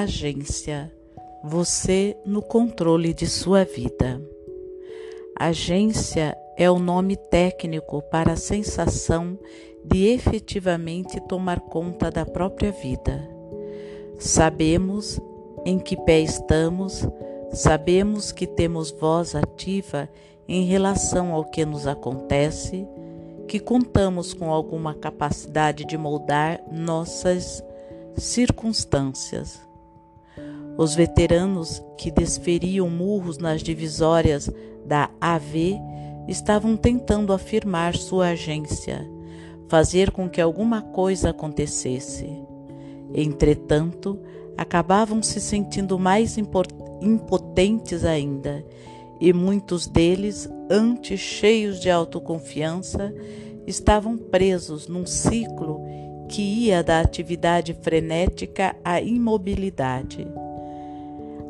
Agência. Você no controle de sua vida. Agência é o nome técnico para a sensação de efetivamente tomar conta da própria vida. Sabemos em que pé estamos, sabemos que temos voz ativa em relação ao que nos acontece, que contamos com alguma capacidade de moldar nossas circunstâncias. Os veteranos que desferiam murros nas divisórias da AV estavam tentando afirmar sua agência, fazer com que alguma coisa acontecesse. Entretanto, acabavam se sentindo mais impotentes ainda, e muitos deles, antes cheios de autoconfiança, estavam presos num ciclo que ia da atividade frenética à imobilidade.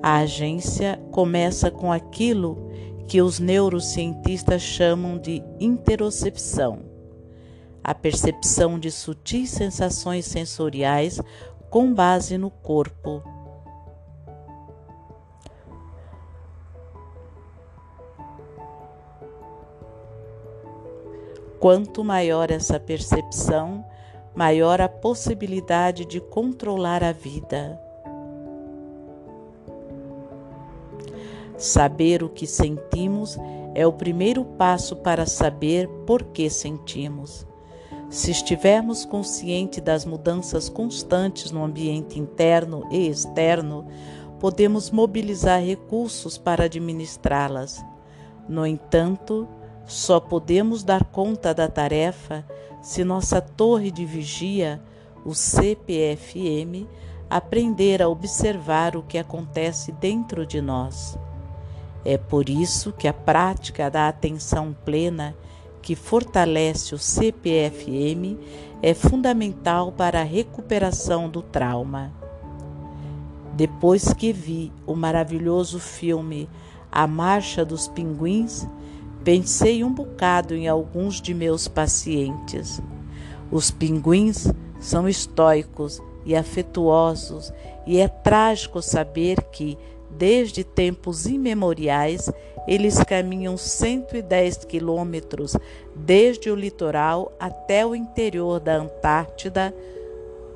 A agência começa com aquilo que os neurocientistas chamam de interocepção, a percepção de sutis sensações sensoriais com base no corpo. Quanto maior essa percepção, maior a possibilidade de controlar a vida. Saber o que sentimos é o primeiro passo para saber por que sentimos. Se estivermos conscientes das mudanças constantes no ambiente interno e externo, podemos mobilizar recursos para administrá-las. No entanto, só podemos dar conta da tarefa se nossa torre de vigia, o CPFM, aprender a observar o que acontece dentro de nós. É por isso que a prática da atenção plena, que fortalece o CPFM, é fundamental para a recuperação do trauma. Depois que vi o maravilhoso filme A Marcha dos Pinguins, pensei um bocado em alguns de meus pacientes. Os pinguins são estoicos e afetuosos, e é trágico saber que, Desde tempos imemoriais, eles caminham 110 quilômetros desde o litoral até o interior da Antártida,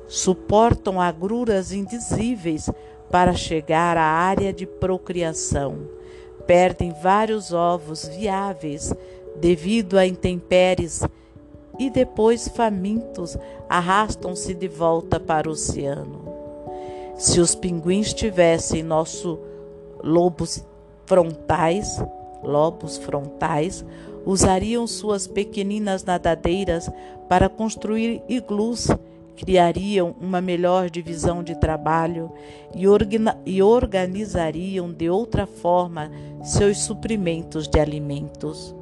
suportam agruras indizíveis para chegar à área de procriação. Perdem vários ovos viáveis devido a intempéries e depois, famintos, arrastam-se de volta para o oceano. Se os pinguins tivessem nosso lobos frontais, lobos frontais, usariam suas pequeninas nadadeiras para construir iglus, criariam uma melhor divisão de trabalho e, orga e organizariam de outra forma seus suprimentos de alimentos.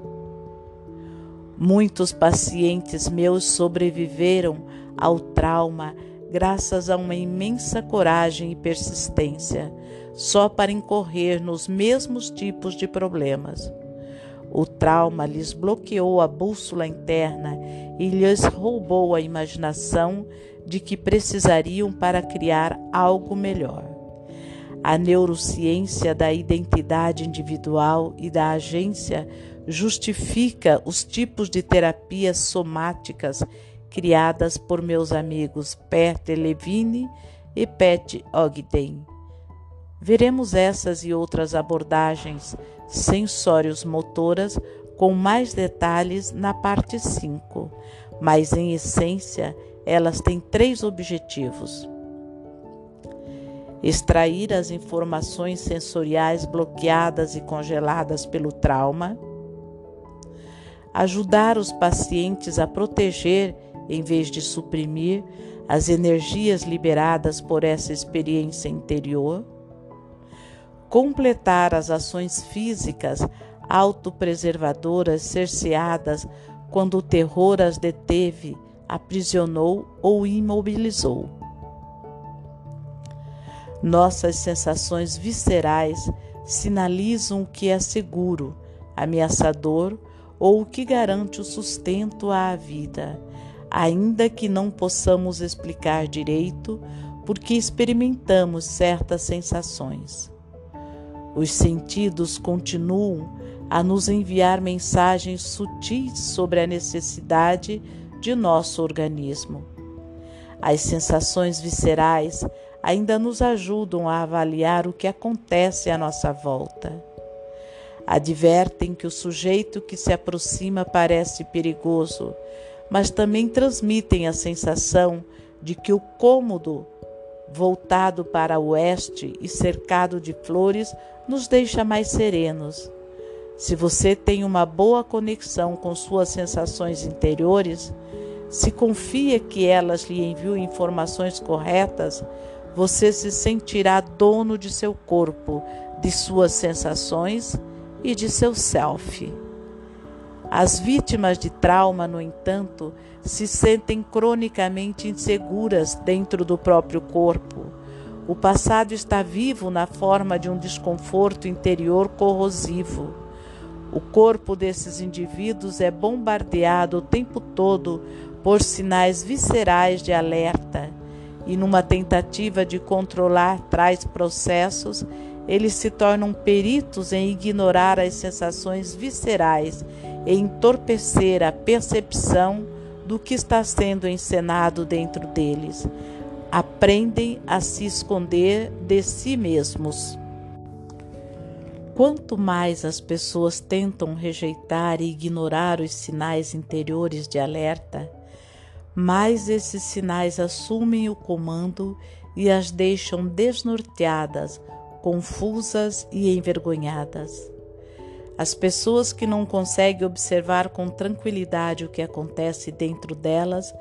Muitos pacientes meus sobreviveram ao trauma graças a uma imensa coragem e persistência, só para incorrer nos mesmos tipos de problemas. O trauma lhes bloqueou a bússola interna e lhes roubou a imaginação de que precisariam para criar algo melhor. A neurociência da identidade individual e da agência justifica os tipos de terapias somáticas criadas por meus amigos Peter Levine e Pat Ogden. Veremos essas e outras abordagens sensórios motoras com mais detalhes na parte 5, mas em essência elas têm três objetivos: extrair as informações sensoriais bloqueadas e congeladas pelo trauma, ajudar os pacientes a proteger em vez de suprimir as energias liberadas por essa experiência interior, completar as ações físicas autopreservadoras cerceadas quando o terror as deteve, aprisionou ou imobilizou. Nossas sensações viscerais sinalizam o que é seguro, ameaçador ou o que garante o sustento à vida ainda que não possamos explicar direito, porque experimentamos certas sensações. Os sentidos continuam a nos enviar mensagens sutis sobre a necessidade de nosso organismo. As sensações viscerais ainda nos ajudam a avaliar o que acontece à nossa volta. Advertem que o sujeito que se aproxima parece perigoso, mas também transmitem a sensação de que o cômodo voltado para o oeste e cercado de flores nos deixa mais serenos. Se você tem uma boa conexão com suas sensações interiores, se confia que elas lhe enviam informações corretas, você se sentirá dono de seu corpo, de suas sensações e de seu self. As vítimas de trauma, no entanto, se sentem cronicamente inseguras dentro do próprio corpo. O passado está vivo na forma de um desconforto interior corrosivo. O corpo desses indivíduos é bombardeado o tempo todo por sinais viscerais de alerta, e numa tentativa de controlar tais processos, eles se tornam peritos em ignorar as sensações viscerais e entorpecer a percepção do que está sendo encenado dentro deles. Aprendem a se esconder de si mesmos. Quanto mais as pessoas tentam rejeitar e ignorar os sinais interiores de alerta, mais esses sinais assumem o comando e as deixam desnorteadas, confusas e envergonhadas. As pessoas que não conseguem observar com tranquilidade o que acontece dentro delas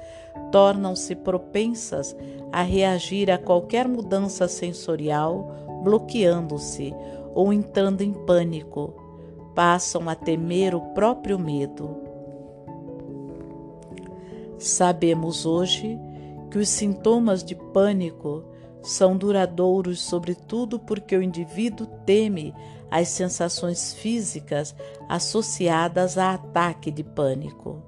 tornam-se propensas a reagir a qualquer mudança sensorial, bloqueando-se ou entrando em pânico. Passam a temer o próprio medo. Sabemos hoje que os sintomas de pânico são duradouros, sobretudo porque o indivíduo teme as sensações físicas associadas a ataque de pânico.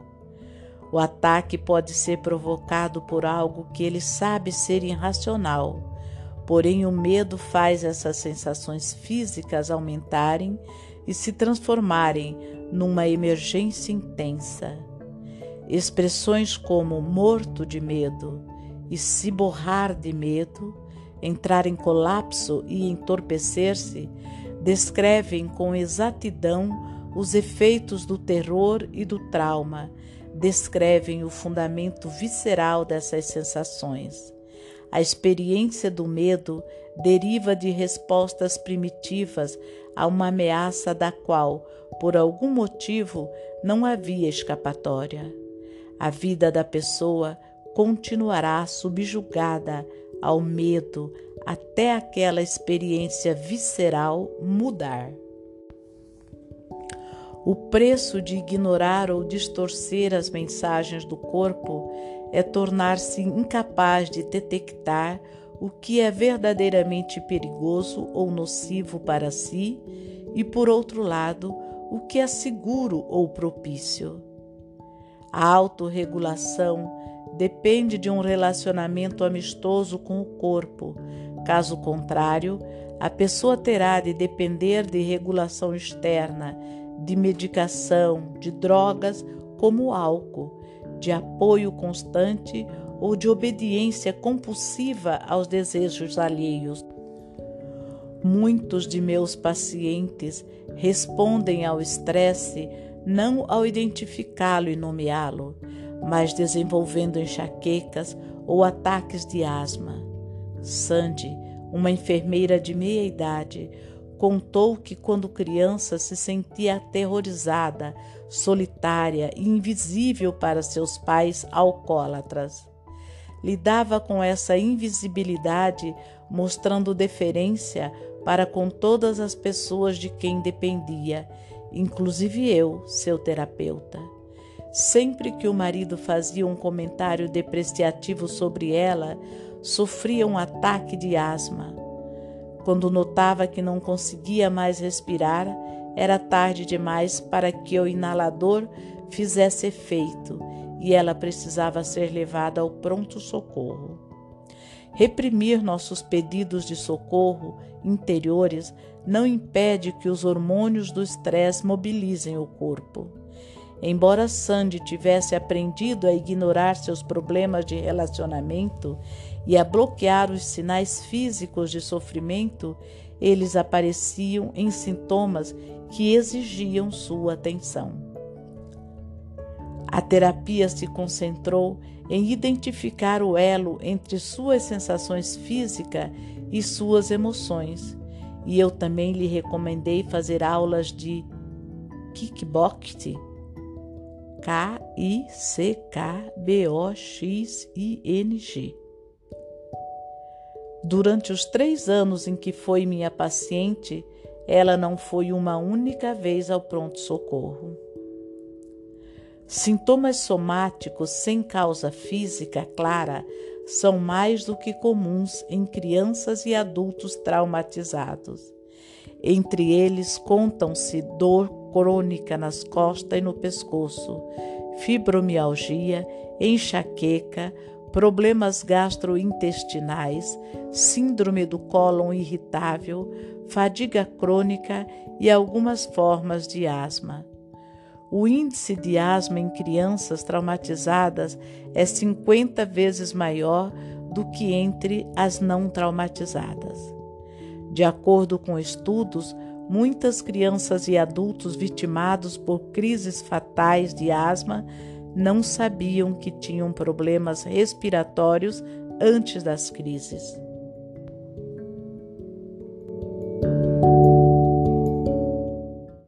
O ataque pode ser provocado por algo que ele sabe ser irracional, porém o medo faz essas sensações físicas aumentarem e se transformarem numa emergência intensa. Expressões como morto de medo e se borrar de medo entrar em colapso e entorpecer-se, descrevem com exatidão os efeitos do terror e do trauma, descrevem o fundamento visceral dessas sensações. A experiência do medo deriva de respostas primitivas a uma ameaça da qual, por algum motivo, não havia escapatória. A vida da pessoa continuará subjugada ao medo até aquela experiência visceral mudar. O preço de ignorar ou distorcer as mensagens do corpo é tornar-se incapaz de detectar o que é verdadeiramente perigoso ou nocivo para si e, por outro lado, o que é seguro ou propício. A autorregulação depende de um relacionamento amistoso com o corpo. Caso contrário, a pessoa terá de depender de regulação externa, de medicação, de drogas como o álcool, de apoio constante ou de obediência compulsiva aos desejos alheios. Muitos de meus pacientes respondem ao estresse não ao identificá-lo e nomeá-lo, mas desenvolvendo enxaquecas ou ataques de asma. Sandy, uma enfermeira de meia idade, contou que quando criança se sentia aterrorizada, solitária e invisível para seus pais alcoólatras. Lidava com essa invisibilidade, mostrando deferência para com todas as pessoas de quem dependia, inclusive eu, seu terapeuta. Sempre que o marido fazia um comentário depreciativo sobre ela, sofria um ataque de asma. Quando notava que não conseguia mais respirar, era tarde demais para que o inalador fizesse efeito e ela precisava ser levada ao pronto-socorro. Reprimir nossos pedidos de socorro interiores não impede que os hormônios do estresse mobilizem o corpo. Embora Sandy tivesse aprendido a ignorar seus problemas de relacionamento e a bloquear os sinais físicos de sofrimento, eles apareciam em sintomas que exigiam sua atenção. A terapia se concentrou em identificar o elo entre suas sensações físicas e suas emoções, e eu também lhe recomendei fazer aulas de kickboxing K-I-C-K-B-O-X-I-N-G. Durante os três anos em que foi minha paciente, ela não foi uma única vez ao pronto-socorro. Sintomas somáticos sem causa física clara são mais do que comuns em crianças e adultos traumatizados. Entre eles contam-se dor crônica nas costas e no pescoço, fibromialgia, enxaqueca, problemas gastrointestinais, síndrome do cólon irritável, fadiga crônica e algumas formas de asma. O índice de asma em crianças traumatizadas é 50 vezes maior do que entre as não traumatizadas. De acordo com estudos, muitas crianças e adultos vitimados por crises fatais de asma não sabiam que tinham problemas respiratórios antes das crises.